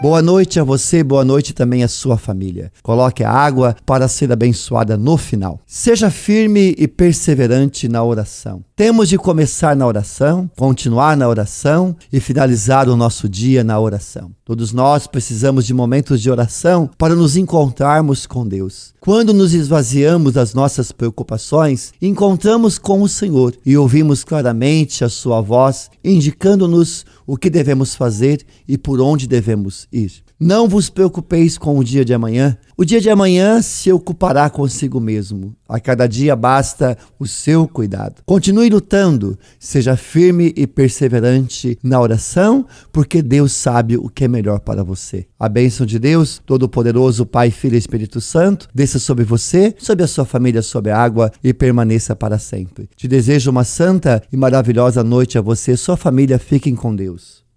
Boa noite a você, boa noite também à sua família. Coloque a água para ser abençoada no final. Seja firme e perseverante na oração. Temos de começar na oração, continuar na oração e finalizar o nosso dia na oração. Todos nós precisamos de momentos de oração para nos encontrarmos com Deus. Quando nos esvaziamos das nossas preocupações, encontramos com o Senhor e ouvimos claramente a Sua voz, indicando-nos o que devemos fazer e por onde devemos ir. Não vos preocupeis com o dia de amanhã. O dia de amanhã se ocupará consigo mesmo. A cada dia basta o seu cuidado. Continue lutando, seja firme e perseverante na oração, porque Deus sabe o que é melhor para você. A bênção de Deus, Todo-Poderoso, Pai, Filho e Espírito Santo, desça sobre você, sobre a sua família, sobre a água e permaneça para sempre. Te desejo uma santa e maravilhosa noite a você e sua família. Fiquem com Deus.